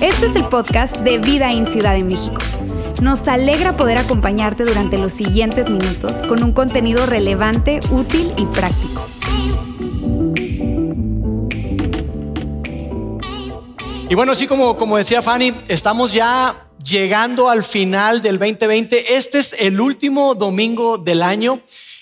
Este es el podcast de Vida en Ciudad de México. Nos alegra poder acompañarte durante los siguientes minutos con un contenido relevante, útil y práctico. Y bueno, así como, como decía Fanny, estamos ya llegando al final del 2020. Este es el último domingo del año.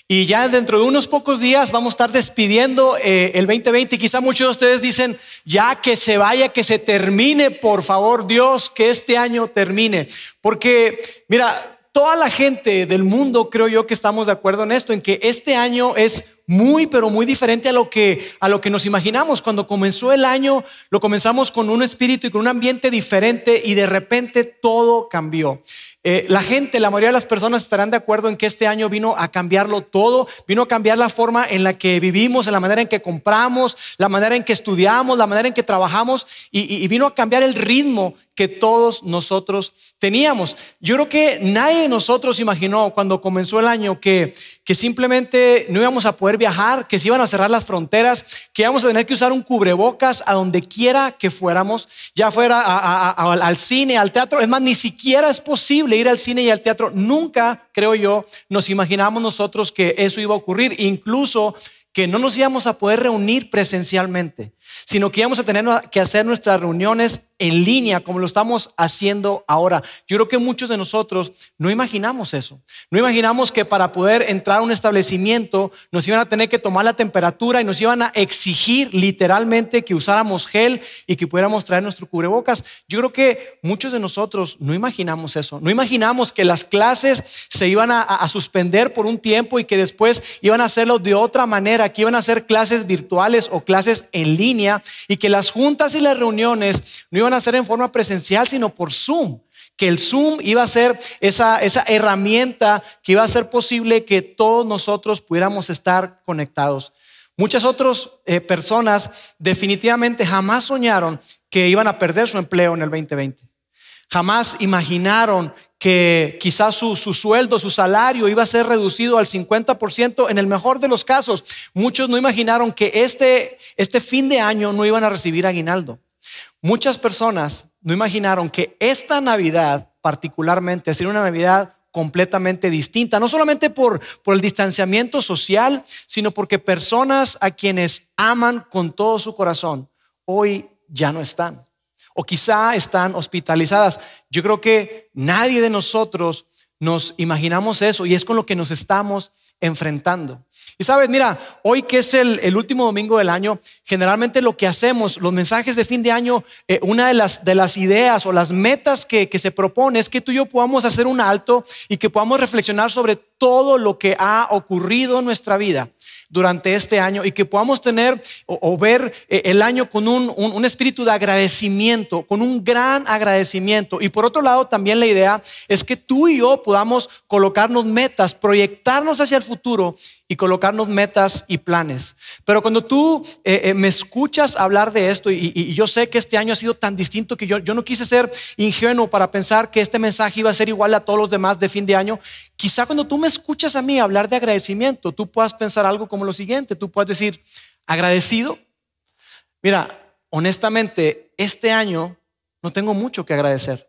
Y ya dentro de unos pocos días vamos a estar despidiendo eh, el 2020. Y quizá muchos de ustedes dicen, ya que se vaya, que se termine, por favor, Dios, que este año termine. Porque, mira, toda la gente del mundo creo yo que estamos de acuerdo en esto, en que este año es muy, pero muy diferente a lo que, a lo que nos imaginamos. Cuando comenzó el año, lo comenzamos con un espíritu y con un ambiente diferente y de repente todo cambió. Eh, la gente, la mayoría de las personas estarán de acuerdo en que este año vino a cambiarlo todo, vino a cambiar la forma en la que vivimos, en la manera en que compramos, la manera en que estudiamos, la manera en que trabajamos y vino a cambiar el ritmo que todos nosotros teníamos. Yo creo que nadie de nosotros imaginó cuando comenzó el año que, que simplemente no íbamos a poder viajar, que se iban a cerrar las fronteras, que íbamos a tener que usar un cubrebocas a donde quiera que fuéramos, ya fuera al cine, al teatro. Es más, ni siquiera es posible ir al cine y al teatro. Nunca, creo yo, nos imaginamos nosotros que eso iba a ocurrir. Incluso que no nos íbamos a poder reunir presencialmente, sino que íbamos a tener que hacer nuestras reuniones en línea, como lo estamos haciendo ahora. Yo creo que muchos de nosotros no imaginamos eso. No imaginamos que para poder entrar a un establecimiento nos iban a tener que tomar la temperatura y nos iban a exigir literalmente que usáramos gel y que pudiéramos traer nuestro cubrebocas. Yo creo que muchos de nosotros no imaginamos eso. No imaginamos que las clases se iban a, suspender por un tiempo y que después iban a hacerlo de otra manera, que iban a hacer clases virtuales o clases en línea y que las juntas y las reuniones no iban a hacer en forma presencial, sino por Zoom. Que el Zoom iba a ser esa, esa herramienta que iba a hacer posible que todos nosotros pudiéramos estar conectados. Muchas otras eh, personas definitivamente jamás soñaron que iban a perder su empleo en el 2020. Jamás imaginaron que quizás su, su, sueldo, su salario iba a ser reducido al 50% en el mejor de los casos. Muchos no imaginaron que este, este fin de año no iban a recibir aguinaldo. Muchas personas no imaginaron que esta Navidad particularmente sería una Navidad completamente distinta, no solamente por, por el distanciamiento social, sino porque personas a quienes aman con todo su corazón hoy ya no están o quizá están hospitalizadas. Yo creo que nadie de nosotros nos imaginamos eso y es con lo que nos estamos enfrentando. Y sabes, mira, hoy que es el, último domingo del año, generalmente lo que hacemos, los mensajes de fin de año, eh, una de las, de las ideas o las metas que, que se propone es que tú y yo podamos hacer un alto y que podamos reflexionar sobre todo lo que ha ocurrido en nuestra vida durante este año y que podamos tener o, ver eh, el año con un, un, espíritu de agradecimiento, con un gran agradecimiento. Y por otro lado, también la idea es que tú y yo podamos colocarnos metas, proyectarnos hacia el futuro y colocarnos metas y planes. Pero cuando tú eh, eh, me escuchas hablar de esto, y, yo sé que este año ha sido tan distinto que yo, yo no quise ser ingenuo para pensar que este mensaje iba a ser igual a todos los demás de fin de año, quizá cuando tú me escuchas a mí hablar de agradecimiento, tú puedas pensar algo como lo siguiente, tú puedes decir, agradecido. Mira, honestamente, este año no tengo mucho que agradecer.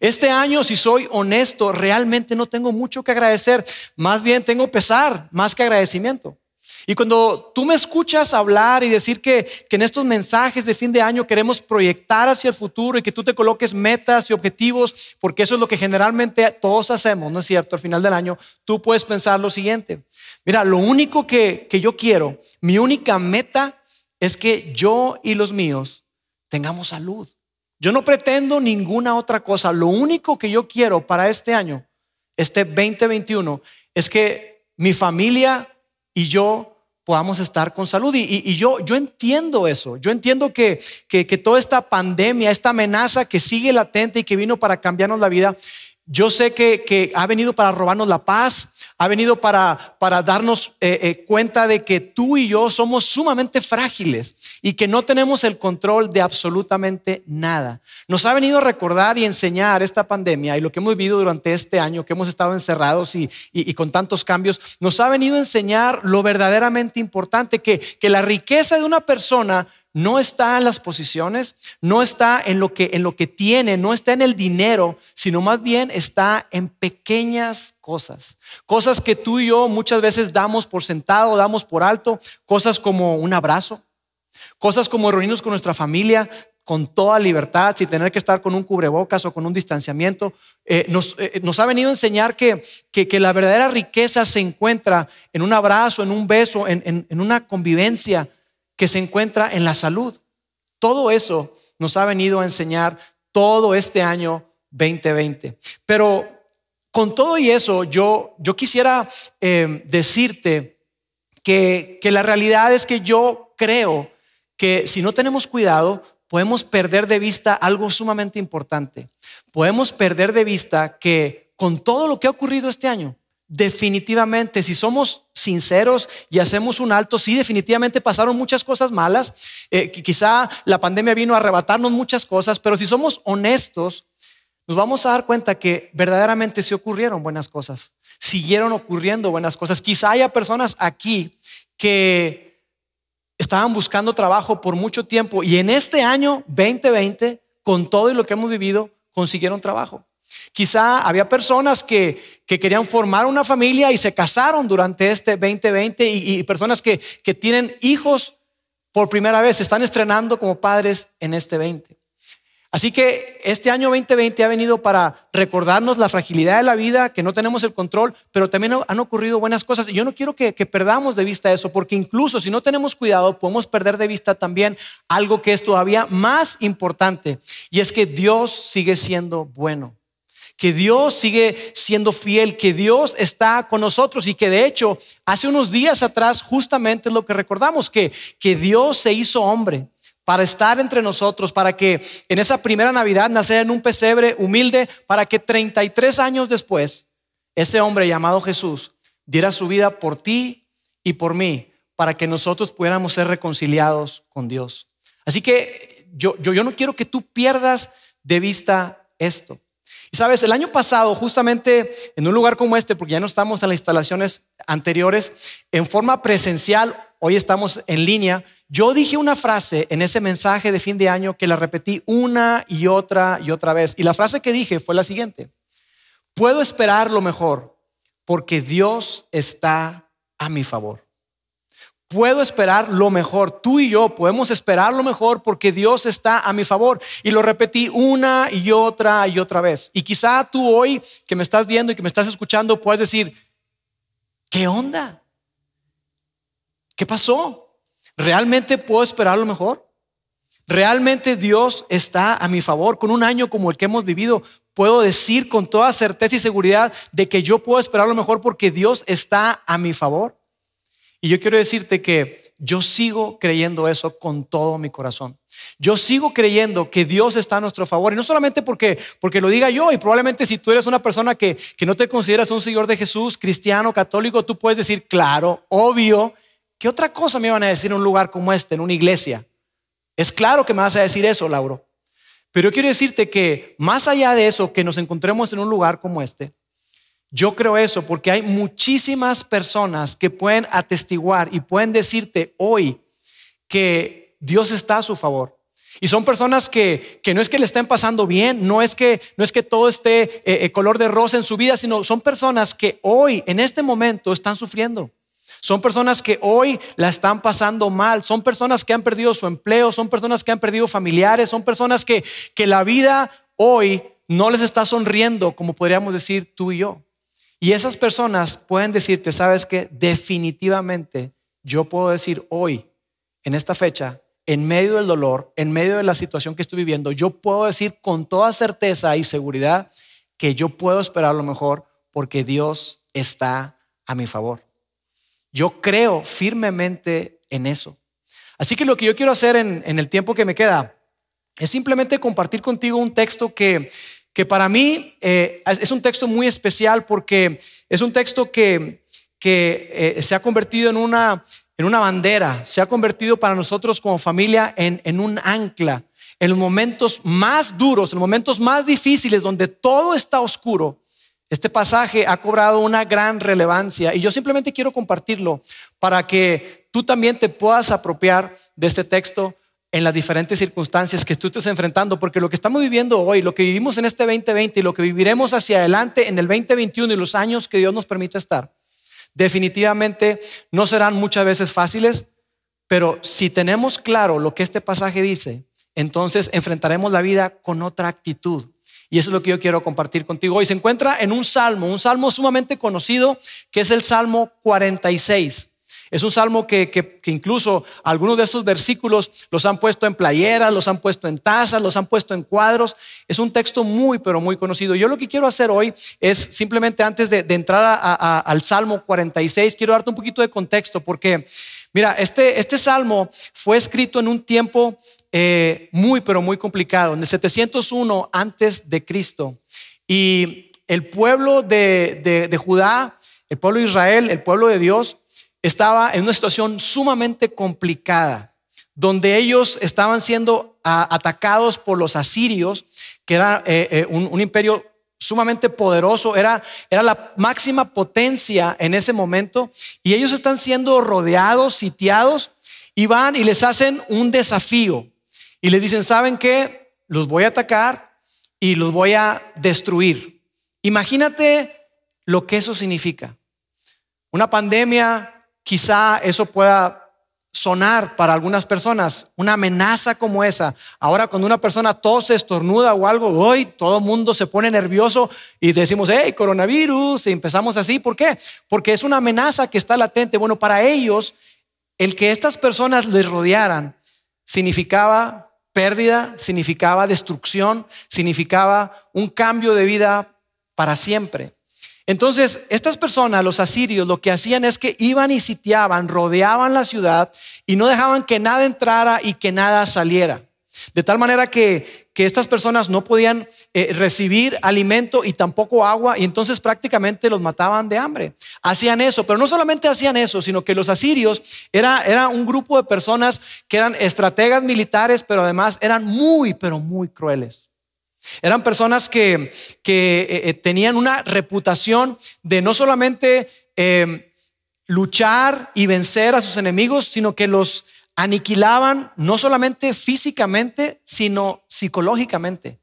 Este año, si soy honesto, realmente no tengo mucho que agradecer. Más bien tengo pesar, más que agradecimiento. Y cuando tú me escuchas hablar y decir que, que, en estos mensajes de fin de año queremos proyectar hacia el futuro y que tú te coloques metas y objetivos, porque eso es lo que generalmente todos hacemos, ¿no es cierto? Al final del año, tú puedes pensar lo siguiente. Mira, lo único que, que yo quiero, mi única meta es que yo y los míos tengamos salud. Yo no pretendo ninguna otra cosa. Lo único que yo quiero para este año, este 2021, es que mi familia y yo podamos estar con salud. Y, yo, entiendo eso. Yo entiendo que, toda esta pandemia, esta amenaza que sigue latente y que vino para cambiarnos la vida, yo sé que, ha venido para robarnos la paz, ha venido para, para darnos eh, eh, cuenta de que tú y yo somos sumamente frágiles y que no tenemos el control de absolutamente nada. Nos ha venido a recordar y enseñar esta pandemia y lo que hemos vivido durante este año, que hemos estado encerrados y, con tantos cambios, nos ha venido a enseñar lo verdaderamente importante, que, que la riqueza de una persona no está en las posiciones, no está en lo que en lo que tiene, no está en el dinero, sino más bien está en pequeñas cosas. Cosas que tú y yo muchas veces damos por sentado, damos por alto, cosas como un abrazo, cosas como reunirnos con nuestra familia con toda libertad, sin tener que estar con un cubrebocas o con un distanciamiento. Eh, eh, nos, ha venido a enseñar que, que, la verdadera riqueza se encuentra en un abrazo, en un beso, en, en una convivencia que se encuentra en la salud. Todo eso nos ha venido a enseñar todo este año 2020. Pero con todo y eso, yo, yo quisiera eh, decirte que, que la realidad es que yo creo que si no tenemos cuidado, podemos perder de vista algo sumamente importante. Podemos perder de vista que con todo lo que ha ocurrido este año, definitivamente, si somos sinceros y hacemos un alto, sí, definitivamente pasaron muchas cosas malas. Eh, quizá la pandemia vino a arrebatarnos muchas cosas, pero si somos honestos, nos vamos a dar cuenta que verdaderamente se ocurrieron buenas cosas. Siguieron ocurriendo buenas cosas. Quizá haya personas aquí que estaban buscando trabajo por mucho tiempo y en este año 2020, con todo lo que hemos vivido, consiguieron trabajo. Quizá había personas que, querían formar una familia y se casaron durante este 2020 y, y personas que, que tienen hijos por primera vez, se están estrenando como padres en este 20. Así que este año 2020 ha venido para recordarnos la fragilidad de la vida, que no tenemos el control, pero también han ocurrido buenas cosas. Y yo no quiero que, perdamos de vista eso, porque incluso si no tenemos cuidado, podemos perder de vista también algo que es todavía más importante, y es que Dios sigue siendo bueno que Dios sigue siendo fiel, que Dios está con nosotros y que de hecho hace unos días atrás justamente es lo que recordamos, que, que Dios se hizo hombre para estar entre nosotros, para que en esa primera Navidad naciera en un pesebre humilde, para que 33 años después ese hombre llamado Jesús diera su vida por ti y por mí, para que nosotros pudiéramos ser reconciliados con Dios. Así que yo, yo, yo no quiero que tú pierdas de vista esto. Y sabes, el año pasado, justamente en un lugar como este, porque ya no estamos en las instalaciones anteriores, en forma presencial, hoy estamos en línea, yo dije una frase en ese mensaje de fin de año que la repetí una y otra y otra vez. Y la frase que dije fue la siguiente, puedo esperar lo mejor porque Dios está a mi favor puedo esperar lo mejor. Tú y yo podemos esperar lo mejor porque Dios está a mi favor. Y lo repetí una y otra y otra vez. Y quizá tú hoy que me estás viendo y que me estás escuchando puedes decir, ¿qué onda? ¿Qué pasó? ¿Realmente puedo esperar lo mejor? ¿Realmente Dios está a mi favor? Con un año como el que hemos vivido, puedo decir con toda certeza y seguridad de que yo puedo esperar lo mejor porque Dios está a mi favor. Y yo quiero decirte que yo sigo creyendo eso con todo mi corazón. Yo sigo creyendo que Dios está a nuestro favor. Y no solamente porque, porque lo diga yo, y probablemente si tú eres una persona que, que no te consideras un seguidor de Jesús, cristiano, católico, tú puedes decir, claro, obvio, ¿qué otra cosa me van a decir en un lugar como este, en una iglesia? Es claro que me vas a decir eso, Lauro. Pero yo quiero decirte que más allá de eso, que nos encontremos en un lugar como este, yo creo eso porque hay muchísimas personas que pueden atestiguar y pueden decirte hoy que Dios está a su favor. Y son personas que, no es que le estén pasando bien, no es que, no es que todo esté eh, eh, color de rosa en su vida, sino son personas que hoy, en este momento, están sufriendo. Son personas que hoy la están pasando mal, son personas que han perdido su empleo, son personas que han perdido familiares, son personas que, que la vida hoy no les está sonriendo, como podríamos decir tú y yo. Y esas personas pueden decirte, sabes que definitivamente yo puedo decir hoy, en esta fecha, en medio del dolor, en medio de la situación que estoy viviendo, yo puedo decir con toda certeza y seguridad que yo puedo esperar lo mejor porque Dios está a mi favor. Yo creo firmemente en eso. Así que lo que yo quiero hacer en, el tiempo que me queda es simplemente compartir contigo un texto que que para mí eh, es un texto muy especial porque es un texto que, que eh, se ha convertido en una, en una bandera, se ha convertido para nosotros como familia en, en un ancla. En los momentos más duros, en los momentos más difíciles, donde todo está oscuro, este pasaje ha cobrado una gran relevancia y yo simplemente quiero compartirlo para que tú también te puedas apropiar de este texto en las diferentes circunstancias que tú estés enfrentando, porque lo que estamos viviendo hoy, lo que vivimos en este 2020 y lo que viviremos hacia adelante en el 2021 y los años que Dios nos permite estar, definitivamente no serán muchas veces fáciles, pero si tenemos claro lo que este pasaje dice, entonces enfrentaremos la vida con otra actitud. Y eso es lo que yo quiero compartir contigo hoy. Se encuentra en un salmo, un salmo sumamente conocido, que es el Salmo 46. Es un salmo que, incluso algunos de esos versículos los han puesto en playeras, los han puesto en tazas, los han puesto en cuadros. Es un texto muy, pero muy conocido. Yo lo que quiero hacer hoy es simplemente antes de, entrar al Salmo 46, quiero darte un poquito de contexto porque, mira, este, este salmo fue escrito en un tiempo eh, muy, pero muy complicado, en el 701 antes de Cristo. Y el pueblo de, de Judá, el pueblo de Israel, el pueblo de Dios, estaba en una situación sumamente complicada, donde ellos estaban siendo atacados por los asirios, que era eh, eh, un, imperio sumamente poderoso, era, era la máxima potencia en ese momento, y ellos están siendo rodeados, sitiados, y van y les hacen un desafío, y les dicen, ¿saben qué? Los voy a atacar y los voy a destruir. Imagínate lo que eso significa. Una pandemia quizá eso pueda sonar para algunas personas una amenaza como esa. Ahora cuando una persona tose, estornuda o algo, hoy todo el mundo se pone nervioso y decimos, hey, coronavirus, y empezamos así. ¿Por qué? Porque es una amenaza que está latente. Bueno, para ellos, el que estas personas les rodearan significaba pérdida, significaba destrucción, significaba un cambio de vida para siempre. Entonces, estas personas, los asirios, lo que hacían es que iban y sitiaban, rodeaban la ciudad y no dejaban que nada entrara y que nada saliera. De tal manera que, estas personas no podían eh, recibir alimento y tampoco agua y entonces prácticamente los mataban de hambre. Hacían eso, pero no solamente hacían eso, sino que los asirios era, era un grupo de personas que eran estrategas militares, pero además eran muy, pero muy crueles. Eran personas que, eh, eh, tenían una reputación de no solamente em, luchar y vencer a sus enemigos, sino que los aniquilaban no solamente físicamente, sino psicológicamente.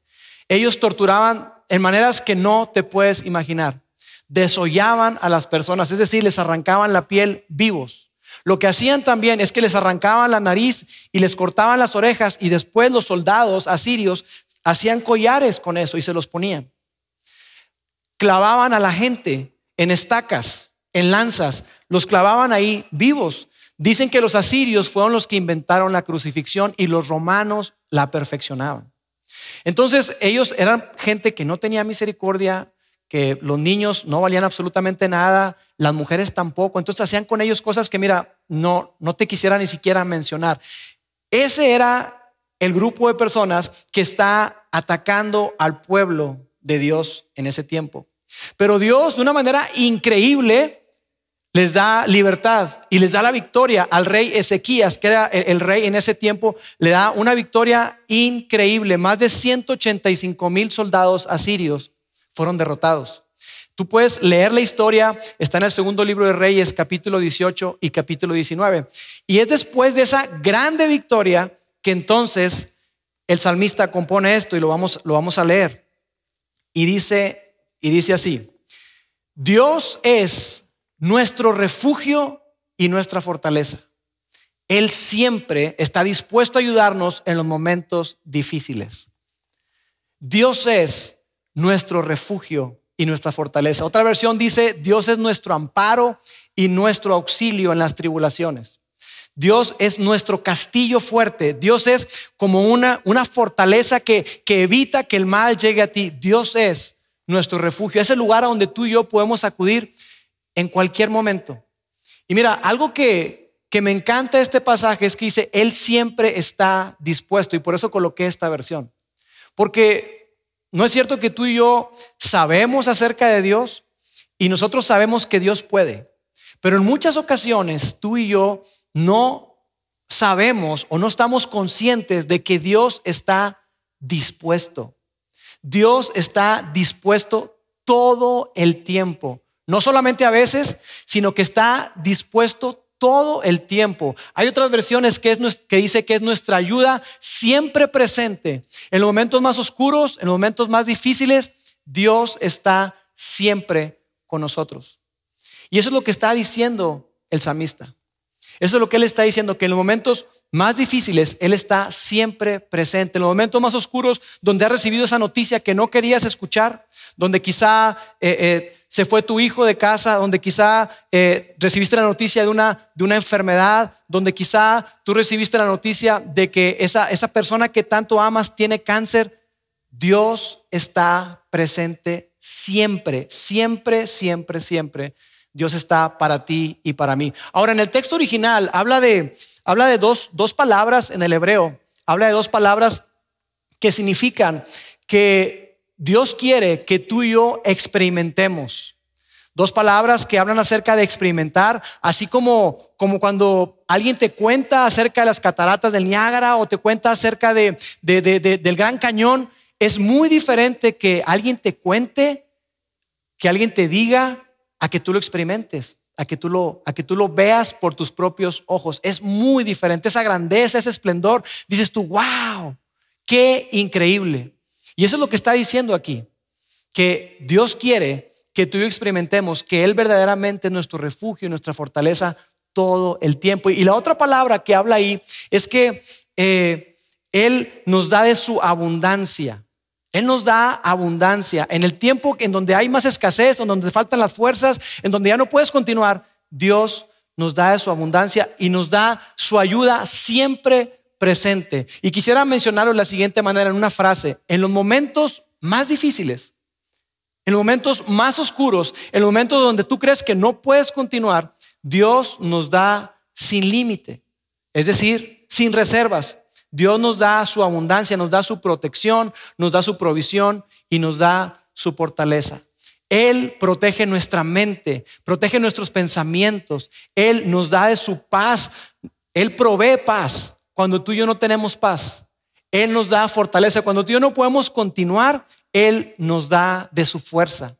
Ellos torturaban en maneras que no te puedes imaginar. Desollaban a las personas, es decir, les arrancaban la piel vivos. Lo que hacían también es que les arrancaban la nariz y les cortaban las orejas y después los soldados asirios Hacían collares con eso y se los ponían. Clavaban a la gente en estacas, en lanzas, los clavaban ahí vivos. Dicen que los asirios fueron los que inventaron la crucifixión y los romanos la perfeccionaban. Entonces ellos eran gente que no tenía misericordia, que los niños no valían absolutamente nada, las mujeres tampoco. Entonces hacían con ellos cosas que, mira, no, no te quisiera ni siquiera mencionar. Ese era el grupo de personas que está atacando al pueblo de Dios en ese tiempo. Pero Dios, de una manera increíble, les da libertad y les da la victoria al rey Ezequías, que era el rey en ese tiempo, le da una victoria increíble. Más de 185 mil soldados asirios fueron derrotados. Tú puedes leer la historia, está en el segundo libro de Reyes, capítulo 18 y capítulo 19. Y es después de esa grande victoria que entonces el salmista compone esto y lo vamos, lo vamos a leer. Y dice, y dice así, Dios es nuestro refugio y nuestra fortaleza. Él siempre está dispuesto a ayudarnos en los momentos difíciles. Dios es nuestro refugio y nuestra fortaleza. Otra versión dice, Dios es nuestro amparo y nuestro auxilio en las tribulaciones. Dios es nuestro castillo fuerte. Dios es como una, una fortaleza que, que evita que el mal llegue a ti. Dios es nuestro refugio. Es el lugar a donde tú y yo podemos acudir en cualquier momento. Y mira, algo que, que me encanta este pasaje es que dice, Él siempre está dispuesto. Y por eso coloqué esta versión. Porque no es cierto que tú y yo sabemos acerca de Dios y nosotros sabemos que Dios puede, pero en muchas ocasiones tú y yo no sabemos o no estamos conscientes de que Dios está dispuesto. Dios está dispuesto todo el tiempo. No solamente a veces, sino que está dispuesto todo el tiempo. Hay otras versiones que, dice que es nuestra ayuda siempre presente. En los momentos más oscuros, en los momentos más difíciles, Dios está siempre con nosotros. Y eso es lo que está diciendo el samista. Eso es lo que él está diciendo, que en los momentos más difíciles, Él está siempre presente. En los momentos más oscuros, donde has recibido esa noticia que no querías escuchar, donde quizá eh, eh, se fue tu hijo de casa, donde quizá eh, recibiste la noticia de una, de una enfermedad, donde quizá tú recibiste la noticia de que esa, esa persona que tanto amas tiene cáncer, Dios está presente siempre, siempre, siempre, siempre. Dios está para ti y para mí. Ahora, en el texto original habla de habla de dos, dos palabras en el hebreo, habla de dos palabras que significan que Dios quiere que tú y yo experimentemos. Dos palabras que hablan acerca de experimentar, así como, como cuando alguien te cuenta acerca de las cataratas del Niágara o te cuenta acerca de, del Gran Cañón. Es muy diferente que alguien te cuente, que alguien te diga, a que tú lo experimentes a que tú lo, a que tú lo veas por tus propios ojos. Es muy diferente. Esa grandeza, ese esplendor, dices tú, wow, qué increíble. Y eso es lo que está diciendo aquí, que Dios quiere que tú y yo experimentemos que Él verdaderamente es nuestro refugio y nuestra fortaleza todo el tiempo. Y la otra palabra que habla ahí es que eh, Él nos da de su abundancia. Él nos da abundancia. En el tiempo en donde hay más escasez, en donde faltan las fuerzas, en donde ya no puedes continuar, Dios nos da su abundancia y nos da su ayuda siempre presente. Y quisiera mencionarlo de la siguiente manera en una frase. En los momentos más difíciles, en los momentos más oscuros, en los momentos donde tú crees que no puedes continuar, Dios nos da sin límite. Es decir, sin reservas. Dios nos da su abundancia, nos da su protección, nos da su provisión y nos da su fortaleza. Él protege nuestra mente, protege nuestros pensamientos. Él nos da de su paz. Él provee paz cuando tú y yo no tenemos paz. Él nos da fortaleza. Cuando tú y yo no podemos continuar, Él nos da de su fuerza.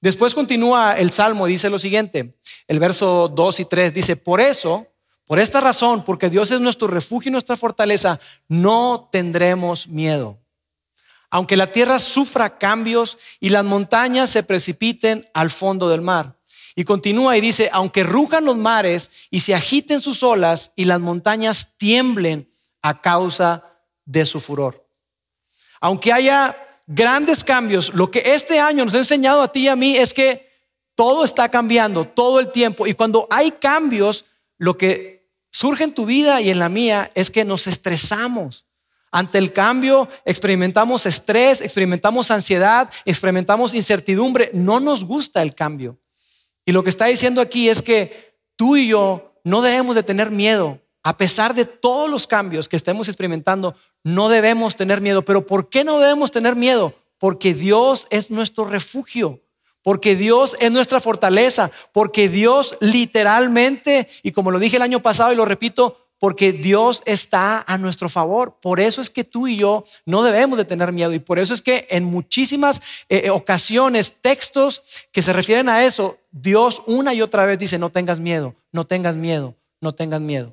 Después continúa el Salmo, dice lo siguiente, el verso 2 y 3 dice, por eso por esta razón, porque Dios es nuestro refugio y nuestra fortaleza, no tendremos miedo. Aunque la tierra sufra cambios y las montañas se precipiten al fondo del mar. Y continúa y dice, aunque rujan los mares y se agiten sus olas y las montañas tiemblen a causa de su furor. Aunque haya grandes cambios, lo que este año nos ha enseñado a ti y a mí es que todo está cambiando todo el tiempo. Y cuando hay cambios, lo que surge en tu vida y en la mía es que nos estresamos. Ante el cambio experimentamos estrés, experimentamos ansiedad, experimentamos incertidumbre. No nos gusta el cambio. Y lo que está diciendo aquí es que tú y yo no debemos de tener miedo. A pesar de todos los cambios que estemos experimentando, no debemos tener miedo. Pero ¿por qué no debemos tener miedo? Porque Dios es nuestro refugio porque Dios es nuestra fortaleza, porque Dios literalmente, y como lo dije el año pasado y lo repito, porque Dios está a nuestro favor. Por eso es que tú y yo no debemos de tener miedo y por eso es que en muchísimas eh, eh, ocasiones, textos que se refieren a eso, Dios una y otra vez dice, no tengas miedo, no tengas miedo, no tengas miedo.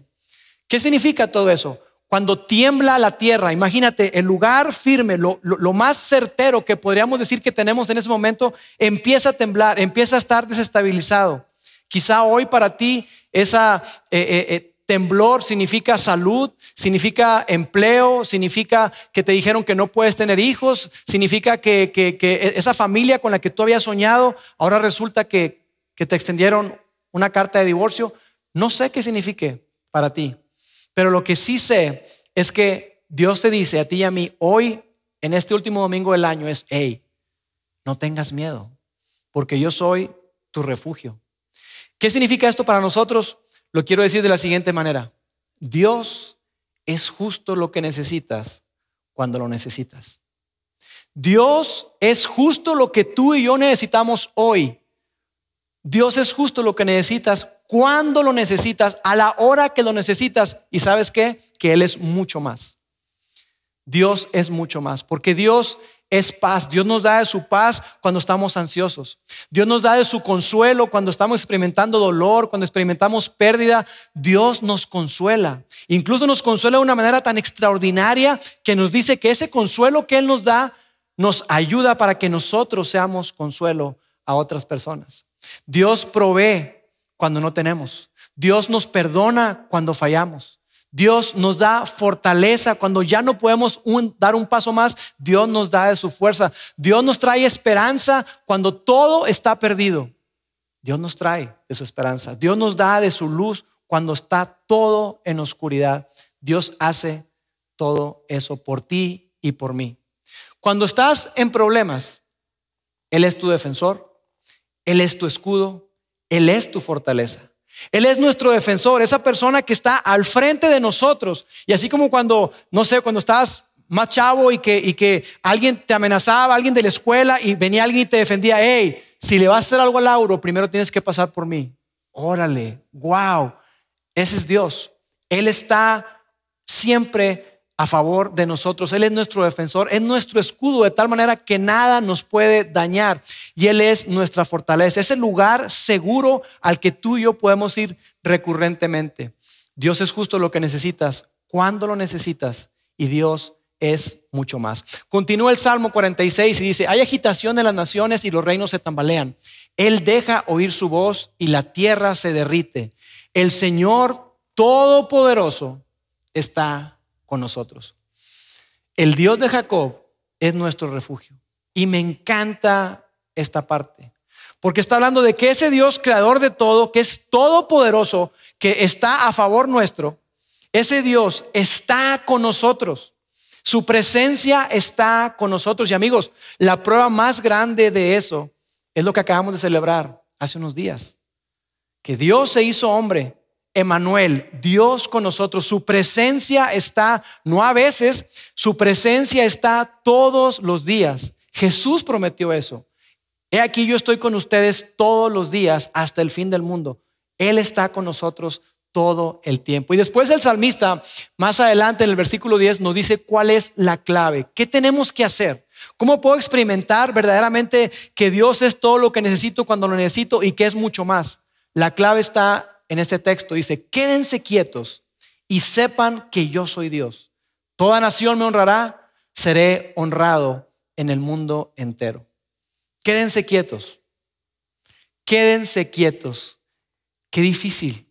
¿Qué significa todo eso? Cuando tiembla la tierra, imagínate, el lugar firme, lo, más certero que podríamos decir que tenemos en ese momento, empieza a temblar, empieza a estar desestabilizado. Quizá hoy para ti esa eh, eh, eh, temblor significa salud, significa empleo, significa que te dijeron que no puedes tener hijos, significa que, que esa familia con la que tú habías soñado, ahora resulta que, que te extendieron una carta de divorcio. No sé qué signifique para ti. Pero lo que sí sé es que Dios te dice a ti y a mí hoy, en este último domingo del año, es, hey, no tengas miedo, porque yo soy tu refugio. ¿Qué significa esto para nosotros? Lo quiero decir de la siguiente manera. Dios es justo lo que necesitas cuando lo necesitas. Dios es justo lo que tú y yo necesitamos hoy. Dios es justo lo que necesitas cuando lo necesitas, a la hora que lo necesitas. Y sabes qué? Que Él es mucho más. Dios es mucho más, porque Dios es paz. Dios nos da de su paz cuando estamos ansiosos. Dios nos da de su consuelo cuando estamos experimentando dolor, cuando experimentamos pérdida. Dios nos consuela. Incluso nos consuela de una manera tan extraordinaria que nos dice que ese consuelo que Él nos da nos ayuda para que nosotros seamos consuelo a otras personas. Dios provee cuando no tenemos. Dios nos perdona cuando fallamos. Dios nos da fortaleza cuando ya no podemos dar un paso más. Dios nos da de su fuerza. Dios nos trae esperanza cuando todo está perdido. Dios nos trae de su esperanza. Dios nos da de su luz cuando está todo en oscuridad. Dios hace todo eso por ti y por mí. Cuando estás en problemas, Él es tu defensor, Él es tu escudo, Él es tu fortaleza. Él es nuestro defensor, esa persona que está al frente de nosotros. Y así como cuando, no sé, cuando estabas más chavo y que, y que alguien te amenazaba, alguien de la escuela y venía alguien y te defendía, hey, si le vas a hacer algo a Lauro, primero tienes que pasar por mí. Órale, wow, ese es Dios. Él está siempre a favor de nosotros. Él es nuestro defensor, es nuestro escudo de tal manera que nada nos puede dañar. Y Él es nuestra fortaleza, es el lugar seguro al que tú y yo podemos ir recurrentemente. Dios es justo lo que necesitas, cuando lo necesitas, y Dios es mucho más. Continúa el Salmo 46 y dice, hay agitación en las naciones y los reinos se tambalean. Él deja oír su voz y la tierra se derrite. El Señor Todopoderoso está nosotros. El Dios de Jacob es nuestro refugio. Y me encanta esta parte. Porque está hablando de que ese Dios creador de todo, que es todopoderoso, que está a favor nuestro, ese Dios está con nosotros. Su presencia está con nosotros. Y amigos, la prueba más grande de eso es lo que acabamos de celebrar hace unos días. Que Dios se hizo hombre Emanuel, Dios con nosotros, su presencia está, no a veces, su presencia está todos los días. Jesús prometió eso. He aquí yo estoy con ustedes todos los días hasta el fin del mundo. Él está con nosotros todo el tiempo. Y después el salmista, más adelante en el versículo 10, nos dice cuál es la clave. ¿Qué tenemos que hacer? ¿Cómo puedo experimentar verdaderamente que Dios es todo lo que necesito cuando lo necesito y que es mucho más? La clave está en este texto dice, quédense quietos y sepan que yo soy Dios. Toda nación me honrará, seré honrado en el mundo entero. Quédense quietos. Quédense quietos. Qué difícil.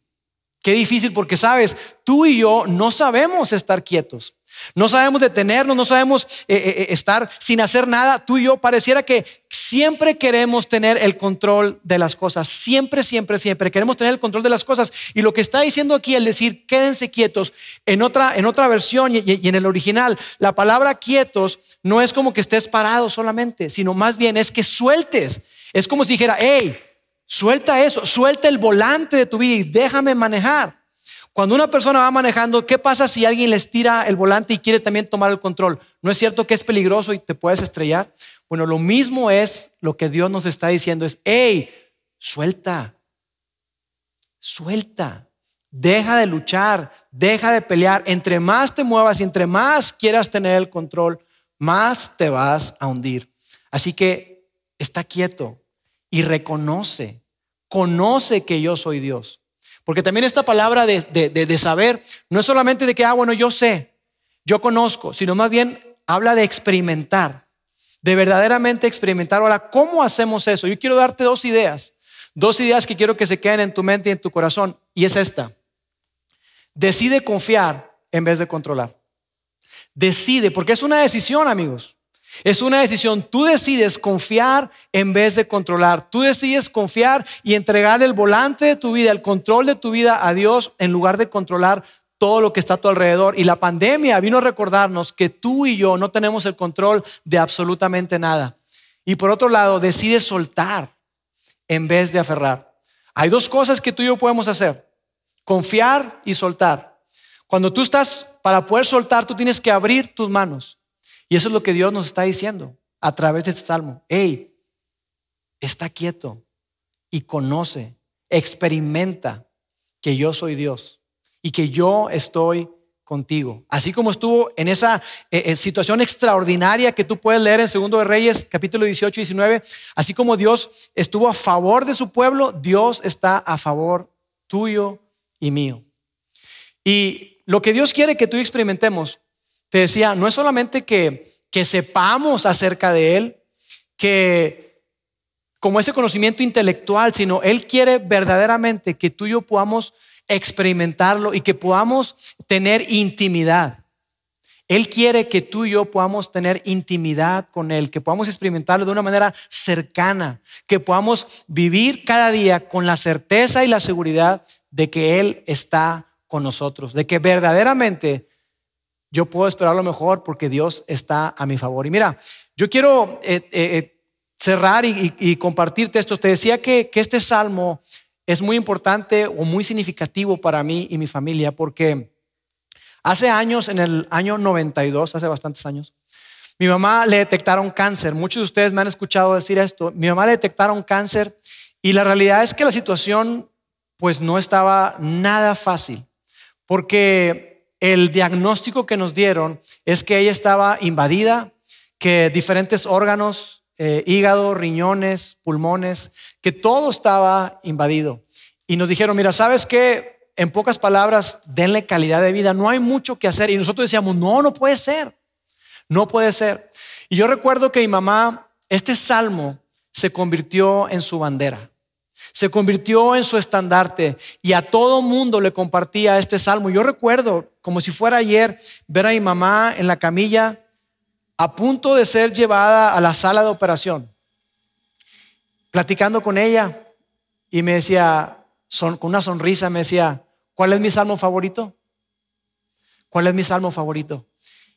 Qué difícil porque sabes, tú y yo no sabemos estar quietos. No sabemos detenernos, no sabemos eh, eh, eh, estar sin hacer nada. Tú y yo pareciera que siempre queremos tener el control de las cosas. Siempre, siempre, siempre queremos tener el control de las cosas. Y lo que está diciendo aquí el decir quédense quietos, en otra, en otra versión y, y en el original, la palabra quietos no es como que estés parado solamente, sino más bien es que sueltes. Es como si dijera, hey, suelta eso, suelta el volante de tu vida y déjame manejar. Cuando una persona va manejando, ¿qué pasa si alguien les tira el volante y quiere también tomar el control? ¿No es cierto que es peligroso y te puedes estrellar? Bueno, lo mismo es lo que Dios nos está diciendo, es, hey, suelta, suelta, deja de luchar, deja de pelear. Entre más te muevas y entre más quieras tener el control, más te vas a hundir. Así que está quieto y reconoce, conoce que yo soy Dios. Porque también esta palabra de, saber no es solamente de que, ah, bueno, yo sé, yo conozco, sino más bien habla de experimentar, de verdaderamente experimentar. Ahora, ¿cómo hacemos eso? Yo quiero darte dos ideas, dos ideas que quiero que se queden en tu mente y en tu corazón, y es esta. Decide confiar en vez de controlar. Decide, porque es una decisión, amigos. Es una decisión. Tú decides confiar en vez de controlar. Tú decides confiar y entregar el volante de tu vida, el control de tu vida a Dios en lugar de controlar todo lo que está a tu alrededor. Y la pandemia vino a recordarnos que tú y yo no tenemos el control de absolutamente nada. Y por otro lado, decides soltar en vez de aferrar. Hay dos cosas que tú y yo podemos hacer. Confiar y soltar. Cuando tú estás, para poder soltar, tú tienes que abrir tus manos Y eso es lo que Dios nos está diciendo a través de este salmo. Hey, está quieto y conoce, experimenta que yo soy Dios y que yo estoy contigo. Así como estuvo en esa eh, eh, situación extraordinaria que tú puedes leer en Segundo de Reyes, capítulo 18 y 19, así como Dios estuvo a favor de su pueblo, Dios está a favor tuyo y mío. Y lo que Dios quiere que tú experimentemos, te decía, no es solamente que, que sepamos acerca de Él, que como ese conocimiento intelectual, sino Él quiere verdaderamente que tú y yo podamos experimentarlo y que podamos tener intimidad. Él quiere que tú y yo podamos tener intimidad con Él, que podamos experimentarlo de una manera cercana, que podamos vivir cada día con la certeza y la seguridad de que Él está con nosotros, de que verdaderamente yo puedo esperar lo mejor porque Dios está a mi favor. Y mira, yo quiero eh, eh, eh, cerrar y, compartirte esto. Te decía que, que este salmo es muy importante o muy significativo para mí y mi familia porque hace años, en el año 92, hace bastantes años, mi mamá le detectaron cáncer. Muchos de ustedes me han escuchado decir esto. Mi mamá le detectaron cáncer y la realidad es que la situación pues no estaba nada fácil porque el diagnóstico que nos dieron es que ella estaba invadida, que diferentes órganos eh, hígado, riñones, pulmones, que todo estaba invadido. Y nos dijeron, mira, ¿sabes qué? En pocas palabras, denle calidad de vida, no hay mucho que hacer. Y nosotros decíamos, no, no puede ser, no puede ser. Y yo recuerdo que mi mamá, este salmo se convirtió en su bandera se convirtió en su estandarte y a todo mundo le compartía este salmo. Yo recuerdo, como si fuera ayer, ver a mi mamá en la camilla a punto de ser llevada a la sala de operación, platicando con ella y me decía, con una sonrisa, me decía, ¿cuál es mi salmo favorito? ¿Cuál es mi salmo favorito?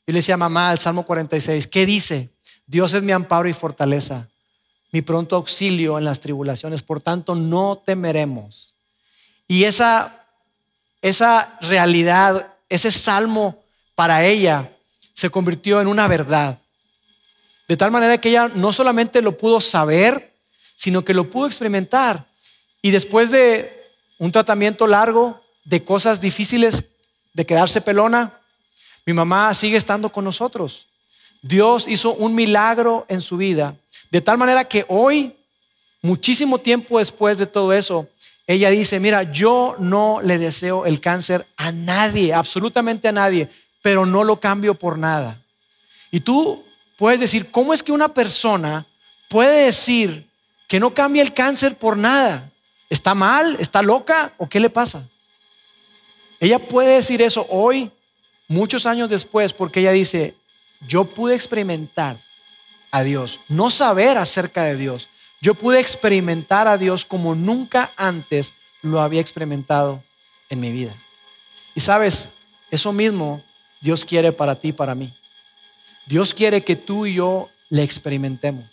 Y le decía, mamá, el Salmo 46, ¿qué dice? Dios es mi amparo y fortaleza, mi pronto auxilio en las tribulaciones, por tanto no temeremos. Y esa, esa realidad, ese salmo para ella se convirtió en una verdad. De tal manera que ella no solamente lo pudo saber, sino que lo pudo experimentar. Y después de un tratamiento largo, de cosas difíciles, de quedarse pelona, mi mamá sigue estando con nosotros. Dios hizo un milagro en su vida, de tal manera que hoy, muchísimo tiempo después de todo eso, ella dice, mira, yo no le deseo el cáncer a nadie, absolutamente a nadie, pero no lo cambio por nada. Y tú puedes decir, ¿cómo es que una persona puede decir que no cambia el cáncer por nada? ¿Está mal? ¿Está loca? ¿O qué le pasa? Ella puede decir eso hoy, muchos años después, porque ella dice, yo pude experimentar a Dios, no saber acerca de Dios. Yo pude experimentar a Dios como nunca antes lo había experimentado en mi vida. Y sabes, eso mismo Dios quiere para ti y para mí. Dios quiere que tú y yo le experimentemos,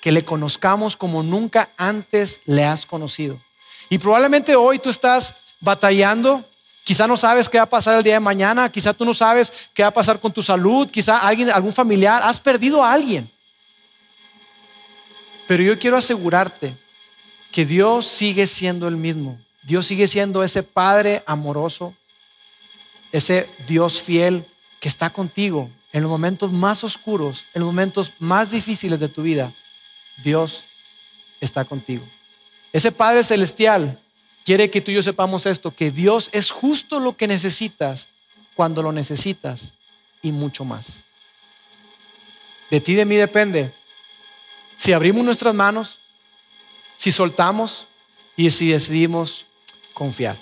que le conozcamos como nunca antes le has conocido. Y probablemente hoy tú estás batallando, quizá no sabes qué va a pasar el día de mañana, quizá tú no sabes qué va a pasar con tu salud, quizá algún familiar, has perdido a alguien. Pero yo quiero asegurarte que Dios sigue siendo el mismo. Dios sigue siendo ese Padre amoroso, ese Dios fiel que está contigo en los momentos más oscuros, en los momentos más difíciles de tu vida. Dios está contigo. Ese Padre Celestial quiere que tú y yo sepamos esto, que Dios es justo lo que necesitas cuando lo necesitas y mucho más. De ti, de mí depende si abrimos nuestras manos, si soltamos y si decidimos confiar.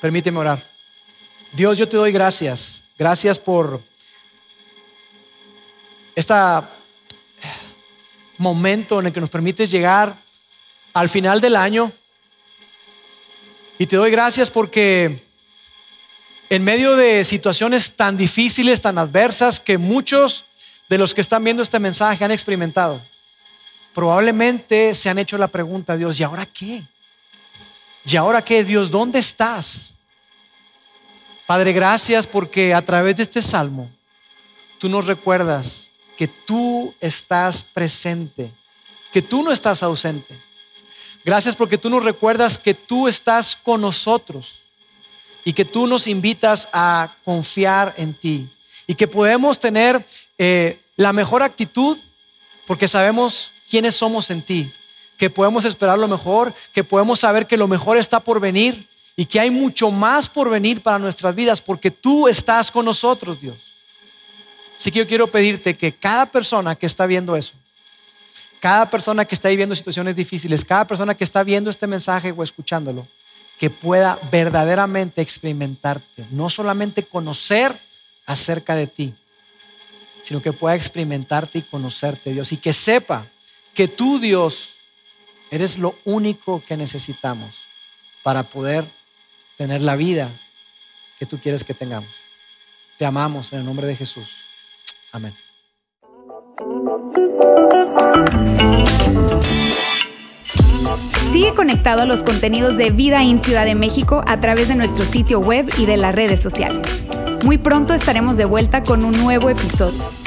Permíteme orar. Dios, yo te doy gracias. Gracias por este momento en el que nos permites llegar al final del año. Y te doy gracias porque en medio de situaciones tan difíciles, tan adversas, que muchos de los que están viendo este mensaje han experimentado, probablemente se han hecho la pregunta, Dios, ¿y ahora qué? ¿Y ahora qué, Dios? ¿Dónde estás? Padre, gracias porque a través de este salmo tú nos recuerdas que tú estás presente, que tú no estás ausente. Gracias porque tú nos recuerdas que tú estás con nosotros y que tú nos invitas a confiar en ti y que podemos tener eh, la mejor actitud porque sabemos quiénes somos en ti, que podemos esperar lo mejor, que podemos saber que lo mejor está por venir y que hay mucho más por venir para nuestras vidas porque tú estás con nosotros, Dios. Así que yo quiero pedirte que cada persona que está viendo eso, cada persona que está viviendo situaciones difíciles, cada persona que está viendo este mensaje o escuchándolo, que pueda verdaderamente experimentarte, no solamente conocer acerca de ti, sino que pueda experimentarte y conocerte, Dios, y que sepa que tú, Dios, eres lo único que necesitamos para poder tener la vida que tú quieres que tengamos. Te amamos en el nombre de Jesús. Amén. Sigue conectado a los contenidos de Vida en Ciudad de México a través de nuestro sitio web y de las redes sociales. Muy pronto estaremos de vuelta con un nuevo episodio.